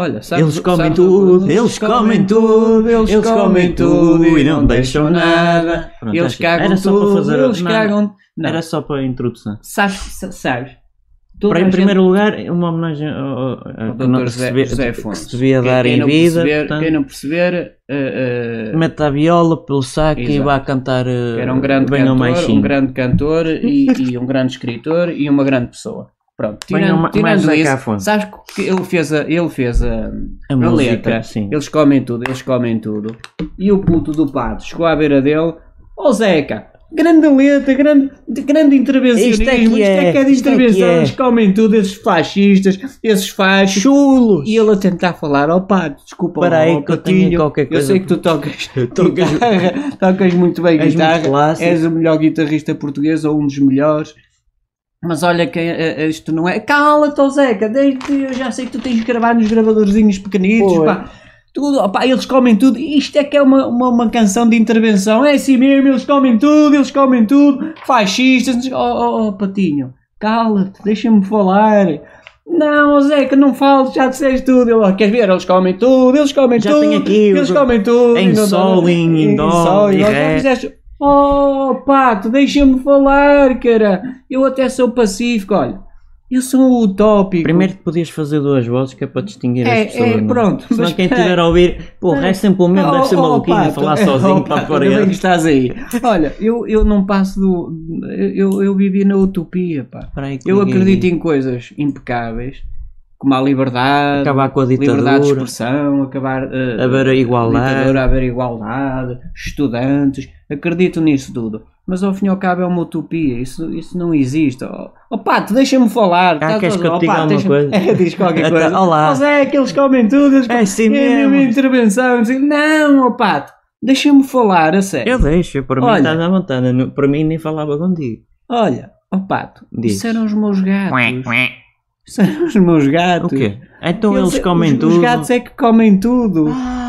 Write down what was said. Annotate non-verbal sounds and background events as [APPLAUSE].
Olha, sabes, Eles comem sabes- tudo, eles comem tudo, eles comem tudo e não deixam nada. Pronto, eles acho que cagam era só tudo, para fazer eles não, cagam. Não, Era só para a introdução. sabes, sa- sabes. Para, em gente- primeiro lugar, uma homenagem ao, ao, ao- que que se José, devia- José que Fontes. se devia Quem- dar quem em não vida. perceber- portanto, Quem não perceber, eh, eh, mete a viola pelo saco e Exato. vai cantar eh, que era um grande bem cantor, um grande cantor e, [LAUGHS] e um grande escritor e uma grande pessoa. Pronto, tirando, ao ma- tirando isso, sabes que ele fez a, ele fez a, A a música, letra, sim. eles comem tudo, eles comem tudo. E o puto do pato chegou à beira dele, ó Zeca, grande letra, grande, grande intervencionismo, Isto é que é, que é de é intervenção, é. eles comem tudo, esses fascistas, esses fachos. Chulos! E ele a tentar falar, ó pato, desculpa, Espera aí que eu tenho qualquer Eu coisa sei que tu tocas, [LAUGHS] Tocas- [LAUGHS] tocas muito bem És muito guitarra, clássico. és o melhor guitarrista português ou um dos melhores. Mas olha que eh, isto não é. Cala-te, Zeca, desde eu já sei que tu tens de gravar nos gravadorzinhos pequenitos, pá. Tudo, opá, eles comem tudo. Isto é que é uma, uma, uma canção de intervenção. É assim mesmo, eles comem tudo, eles comem tudo. Fascistas. Oh, oh, oh, Patinho, cala-te, deixa-me falar. Não, ó Zeca, não fales, já disseste tudo. "Oh, queres ver? Eles comem tudo, eles comem Já tudo. tenho aqui eles comem tudo. em sol, em- dó, em ré. Oh, pato, deixa-me falar, cara. Eu até sou pacífico, olha. Eu sou utópico. Primeiro que podias fazer duas vozes que é para distinguir É, as pessoas. é, não pronto, Senão mas quem estiver a ouvir, porra, é sempre o mesmo, deve ser Oh, oh, maluquinho a Pato, falar oh, sozinho para Pato, fora. ainda bem que estás aí. Olha, eu, eu não passo do. Eu, eu vivi na utopia, pá. Aí Eu acredito em coisas impecáveis, como a liberdade, Acabar com a liberdade de ditadura, expressão, acabar eh, haver a igualdade. ditadura, haver igualdade, estudantes, acredito nisso tudo. Mas ao fim e ao cabo é uma utopia, isso, isso não existe. Oh, oh Pato, deixa-me falar. Ah, queres que eu te oh, diga Pato, alguma coisa? [LAUGHS] É, diz qualquer Então, coisa. olá. Mas é que eles comem tudo, eles É assim é mesmo mesmo. intervenção. Assim, Não, oh Pato, deixa-me falar, a sério. Eu deixo, para mim Olha. estás à vontade. Para mim nem falava contigo. Olha, oh Pato, Diz. isso eram os meus gatos. Eram os meus gatos. O quê? Então eles, Eles- comem os, tudo. Os gatos é que comem tudo. Ah,